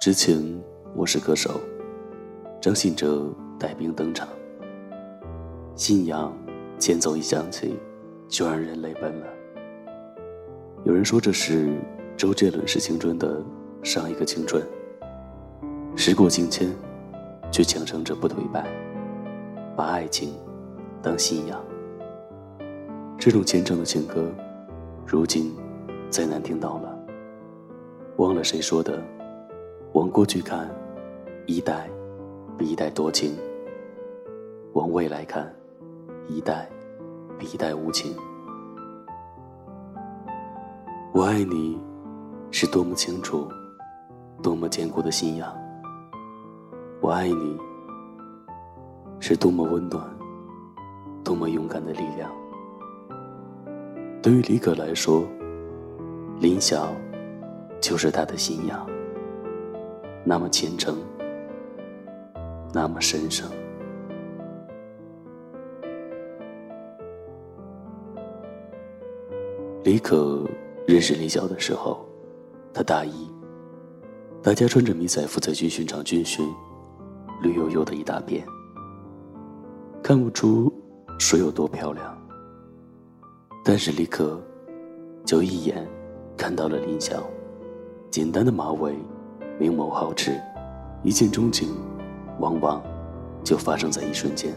之前我是歌手，张信哲带兵登场。信仰前奏一响起，就让人泪奔了。有人说这是周杰伦是青春的上一个青春。时过境迁，却强撑着不颓败，把爱情当信仰。这种虔诚的情歌，如今再难听到了。忘了谁说的。往过去看，一代比一代多情；往未来看，一代比一代无情。我爱你，是多么清楚、多么坚固的信仰；我爱你，是多么温暖、多么勇敢的力量。对于李可来说，林晓就是他的信仰。那么虔诚，那么神圣。李可认识林晓的时候，他大一，大家穿着迷彩服在军训场军训，绿油油的一大片，看不出水有多漂亮。但是李可就一眼看到了林晓，简单的马尾。明眸皓齿，一见钟情，往往就发生在一瞬间。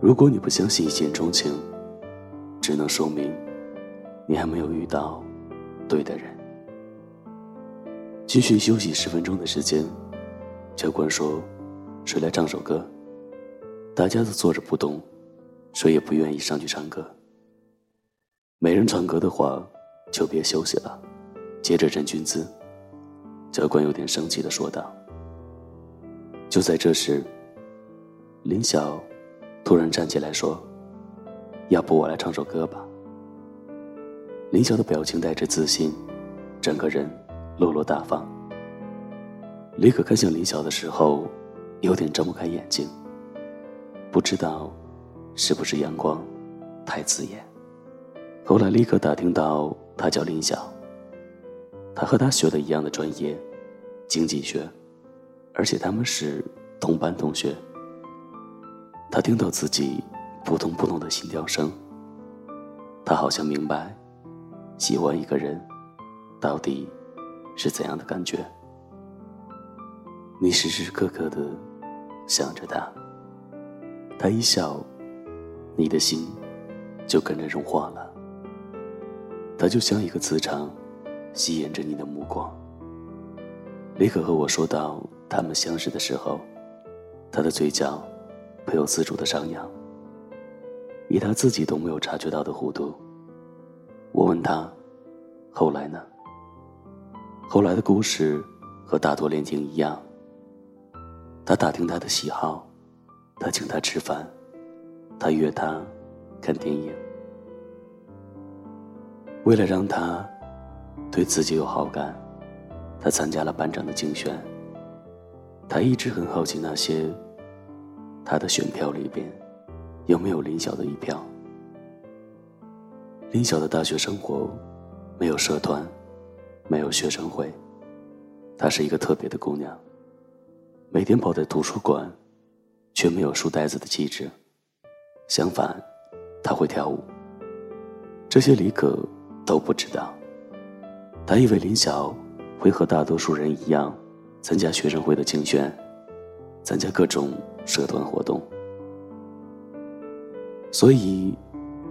如果你不相信一见钟情，只能说明你还没有遇到对的人。军训休息十分钟的时间，教官说：“谁来唱首歌？”大家都坐着不动，谁也不愿意上去唱歌。没人唱歌的话，就别休息了，接着认军姿。教官有点生气的说道。就在这时，林晓突然站起来说：“要不我来唱首歌吧。”林晓的表情带着自信，整个人落落大方。李可看向林晓的时候，有点睁不开眼睛。不知道是不是阳光太刺眼。后来李可打听到，他叫林晓。他和他学的一样的专业，经济学，而且他们是同班同学。他听到自己扑通扑通的心跳声，他好像明白，喜欢一个人，到底是怎样的感觉。你时时刻刻的想着他，他一笑，你的心就跟着融化了。他就像一个磁场。吸引着你的目光。李可和我说到他们相识的时候，他的嘴角不由自主的上扬，以他自己都没有察觉到的弧度。我问他：“后来呢？”后来的故事和大多恋情一样。他打听他的喜好，他请他吃饭，他约他看电影，为了让他。对自己有好感，他参加了班长的竞选。他一直很好奇那些他的选票里边有没有林晓的一票。林晓的大学生活没有社团，没有学生会，她是一个特别的姑娘，每天泡在图书馆，却没有书呆子的气质。相反，她会跳舞。这些李可都不知道。他以为林晓会和大多数人一样，参加学生会的竞选，参加各种社团活动。所以，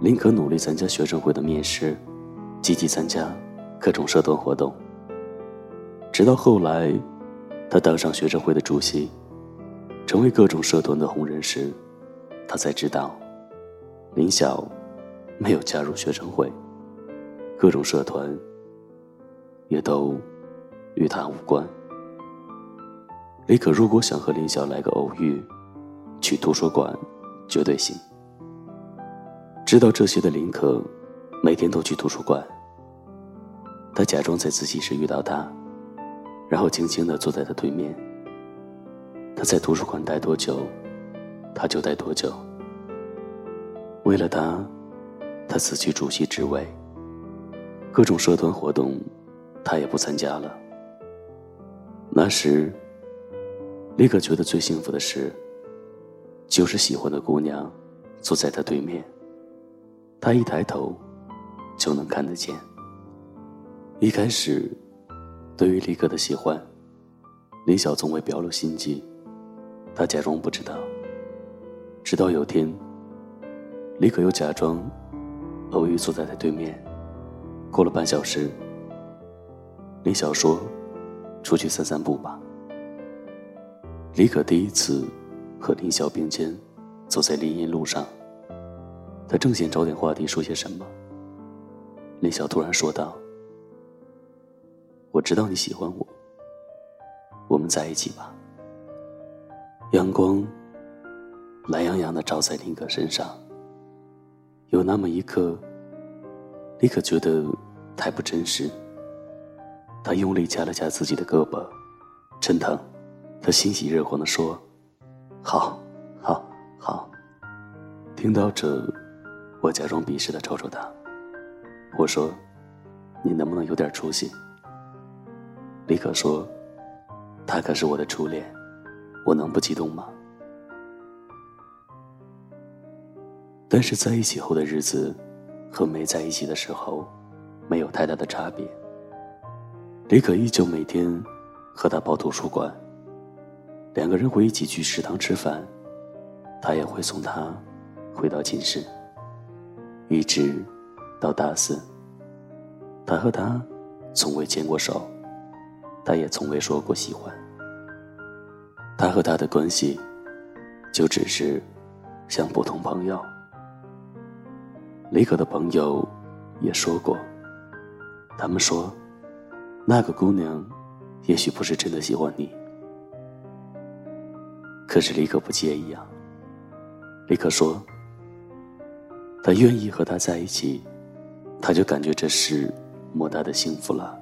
林可努力参加学生会的面试，积极参加各种社团活动。直到后来，他当上学生会的主席，成为各种社团的红人时，他才知道，林晓没有加入学生会，各种社团。也都与他无关。李可如果想和林晓来个偶遇，去图书馆绝对行。知道这些的林可，每天都去图书馆。他假装在自习室遇到他，然后轻轻的坐在他对面。他在图书馆待多久，他就待多久。为了他，他辞去主席职位，各种社团活动。他也不参加了。那时，李可觉得最幸福的事，就是喜欢的姑娘坐在他对面，他一抬头就能看得见。一开始，对于李可的喜欢，李晓从未表露心迹，他假装不知道。直到有天，李可又假装偶遇坐在他对面，过了半小时，李晓说。出去散散步吧。李可第一次和林晓并肩走在林荫路上，他正想找点话题说些什么，林晓突然说道：“我知道你喜欢我，我们在一起吧。”阳光懒洋洋的照在林可身上，有那么一刻，李可觉得太不真实。他用力掐了掐自己的胳膊，真疼。他欣喜若狂地说：“好，好，好。”听到这，我假装鄙视地瞅瞅他，我说：“你能不能有点出息？”李可说：“他可是我的初恋，我能不激动吗？”但是在一起后的日子，和没在一起的时候，没有太大的差别。李可依旧每天和他跑图书馆，两个人会一起去食堂吃饭，他也会送他回到寝室，一直到大四。他和他从未牵过手，他也从未说过喜欢。他和他的关系就只是像普通朋友。李可的朋友也说过，他们说。那个姑娘，也许不是真的喜欢你，可是李可不介意啊。李可说，他愿意和他在一起，他就感觉这是莫大的幸福了。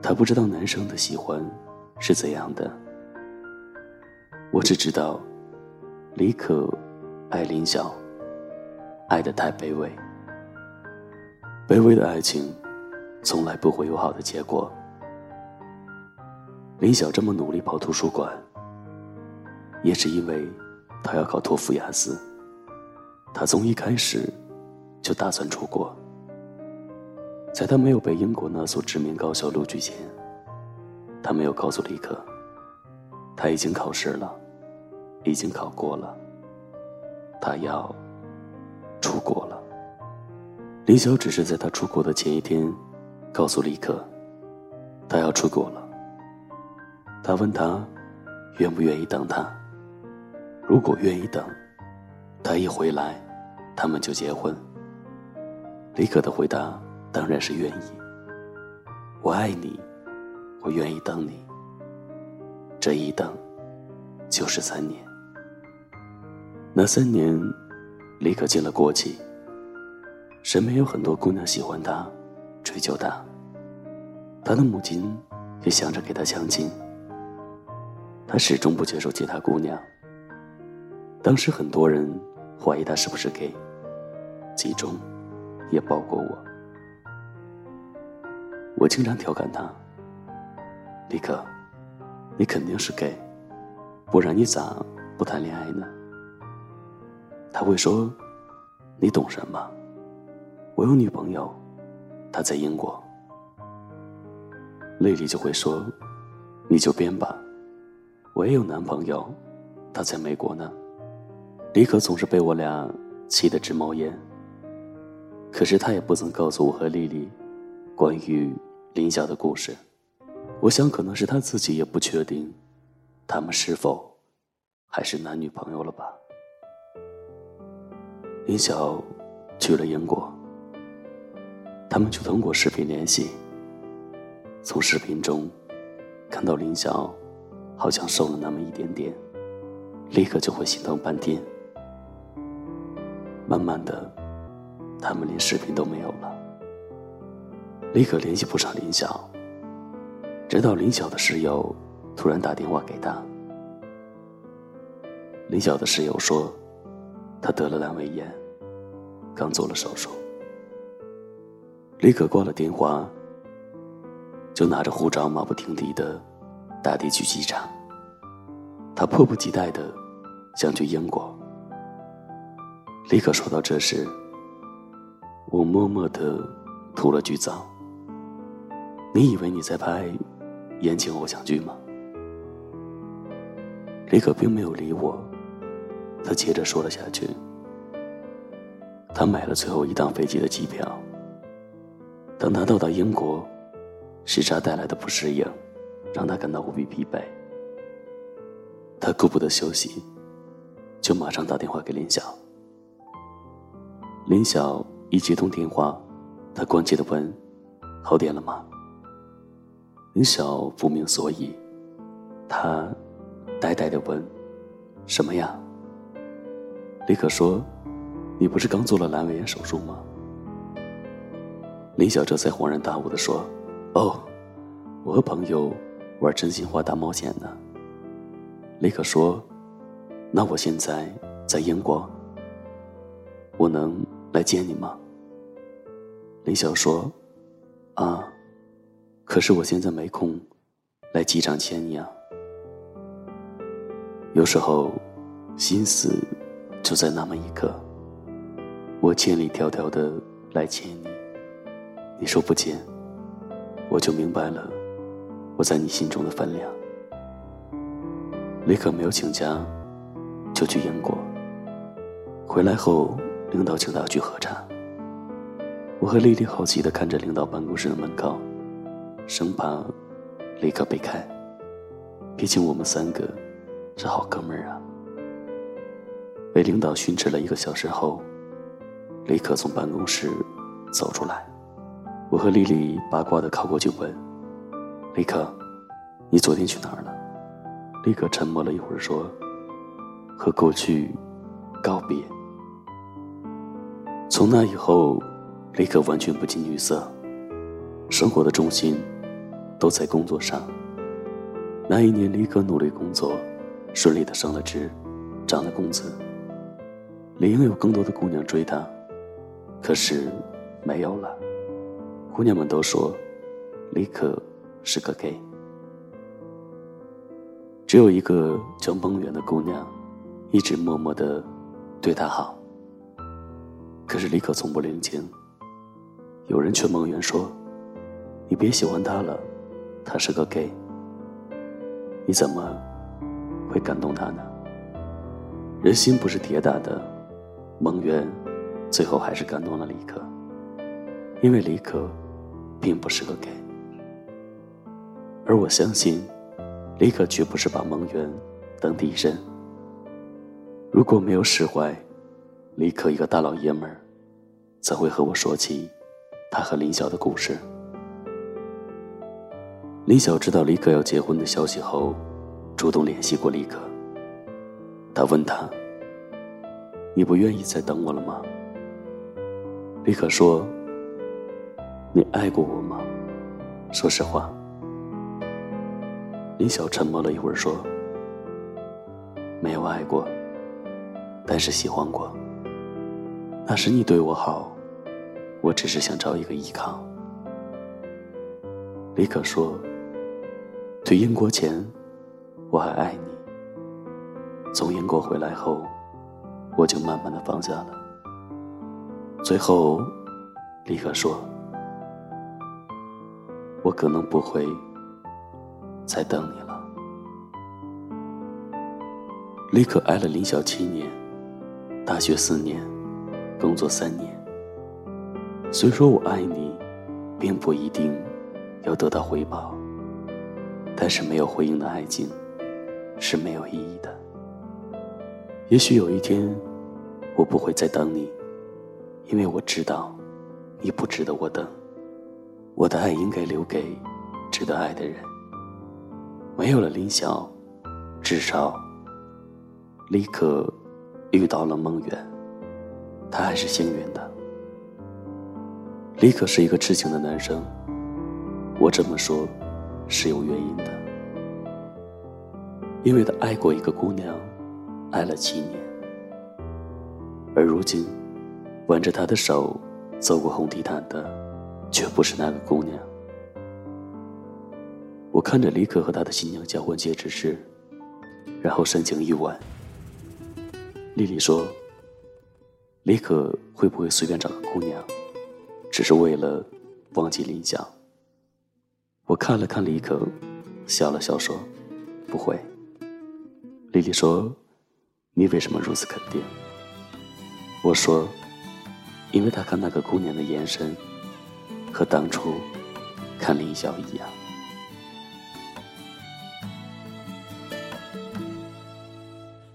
他不知道男生的喜欢是怎样的，我只知道，李可爱林晓，爱的太卑微，卑微的爱情。从来不会有好的结果。林晓这么努力跑图书馆，也是因为他要考托福、雅思。他从一开始就打算出国。在他没有被英国那所知名高校录取前，他没有告诉李可，他已经考试了，已经考过了，他要出国了。林晓只是在他出国的前一天。告诉李可，他要出国了。他问他，愿不愿意等他？如果愿意等，他一回来，他们就结婚。李可的回答当然是愿意。我爱你，我愿意等你。这一等，就是三年。那三年，李可进了国企。身边有很多姑娘喜欢他。追求他，他的母亲也想着给他相亲。他始终不接受其他姑娘。当时很多人怀疑他是不是 gay，其中也包括我。我经常调侃他：“李克，你肯定是 gay，不然你咋不谈恋爱呢？”他会说：“你懂什么？我有女朋友。”他在英国，丽丽就会说：“你就编吧，我也有男朋友，他在美国呢。”李可总是被我俩气得直冒烟。可是他也不曾告诉我和丽丽关于林晓的故事。我想可能是他自己也不确定，他们是否还是男女朋友了吧。林晓去了英国。他们就通过视频联系。从视频中看到林晓好像瘦了那么一点点，立刻就会心疼半天。慢慢的，他们连视频都没有了，立刻联系不上林晓。直到林晓的室友突然打电话给他，林晓的室友说，他得了阑尾炎，刚做了手术。李可挂了电话，就拿着护照马不停蹄的打的去机场。他迫不及待的想去英国。李可说到这时，我默默的吐了句槽。你以为你在拍言情偶像剧吗？李可并没有理我，他接着说了下去。他买了最后一趟飞机的机票。等他到达英国，时差带来的不适应，让他感到无比疲惫。他顾不得休息，就马上打电话给林晓。林晓一接通电话，他关切的问：“好点了吗？”林晓不明所以，他呆呆的问：“什么呀？”李可说：“你不是刚做了阑尾炎手术吗？”林晓这才恍然大悟的说：“哦，我和朋友玩真心话大冒险呢。”李可说：“那我现在在英国，我能来接你吗？”林晓说：“啊。”可是我现在没空，来机场接你啊。有时候，心思就在那么一刻。我千里迢迢的来接你，你说不见，我就明白了我在你心中的分量。李可没有请假，就去英国。回来后，领导请他去喝茶。我和丽丽好奇的看着领导办公室的门口。生怕李可被开，毕竟我们三个是好哥们儿啊。被领导训斥了一个小时后，李可从办公室走出来，我和丽丽八卦的靠过去问：“李可，你昨天去哪儿了？”李可沉默了一会儿说：“和过去告别。”从那以后，李可完全不近女色，生活的重心。都在工作上。那一年，李可努力工作，顺利的升了职，涨了工资。理应有更多的姑娘追他，可是没有了。姑娘们都说，李可是个 gay。只有一个叫梦圆的姑娘，一直默默的对他好。可是李可从不领情。有人劝梦圆说：“你别喜欢他了。”他是个 gay，你怎么会感动他呢？人心不是铁打的，蒙渊最后还是感动了李可，因为李可并不是个 gay，而我相信李可绝不是把蒙渊当敌人。如果没有释怀，李可一个大老爷们儿，怎会和我说起他和林晓的故事？林晓知道李可要结婚的消息后，主动联系过李可。他问他：“你不愿意再等我了吗？”李可说：“你爱过我吗？说实话。”林晓沉默了一会儿说：“没有爱过，但是喜欢过。那时你对我好，我只是想找一个依靠。”李可说。去英国前，我还爱你。从英国回来后，我就慢慢的放下了。最后，李可说：“我可能不会再等你了。”李可爱了林晓七年，大学四年，工作三年。虽说我爱你，并不一定要得到回报。但是没有回应的爱情是没有意义的。也许有一天，我不会再等你，因为我知道，你不值得我等。我的爱应该留给值得爱的人。没有了林晓，至少李可遇到了梦圆，他还是幸运的。李可是一个痴情的男生，我这么说。是有原因的，因为他爱过一个姑娘，爱了七年，而如今挽着她的手走过红地毯的，却不是那个姑娘。我看着李可和他的新娘交换戒指时，然后深情一吻。丽丽说：“李可会不会随便找个姑娘，只是为了忘记林想？”我看了看李可，笑了笑说：“不会。”丽丽说：“你为什么如此肯定？”我说：“因为他看那个姑娘的眼神，和当初看林晓一样。”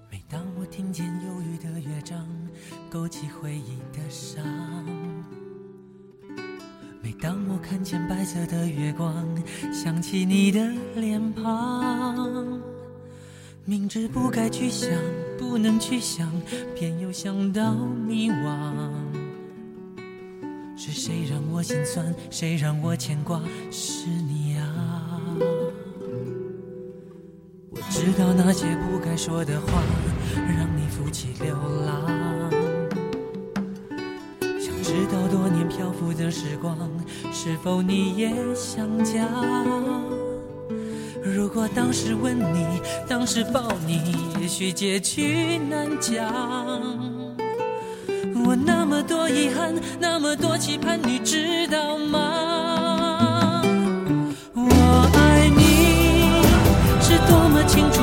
每当我听见忧郁的乐章，勾起回忆的伤。每当我看见白色的月光，想起你的脸庞，明知不该去想，不能去想，偏又想到迷惘。心酸？谁让我牵挂？是你啊！我知道那些不该说的话，让你负气流浪。想知道多年漂浮的时光，是否你也想家？如果当时吻你，当时抱你，也许结局难讲。我那那么多遗憾，那么多期盼，你知道吗？我爱你是多么清楚，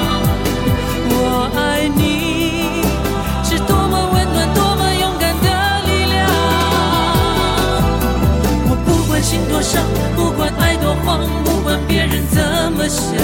心多伤，不管爱多慌，不管别人怎么想，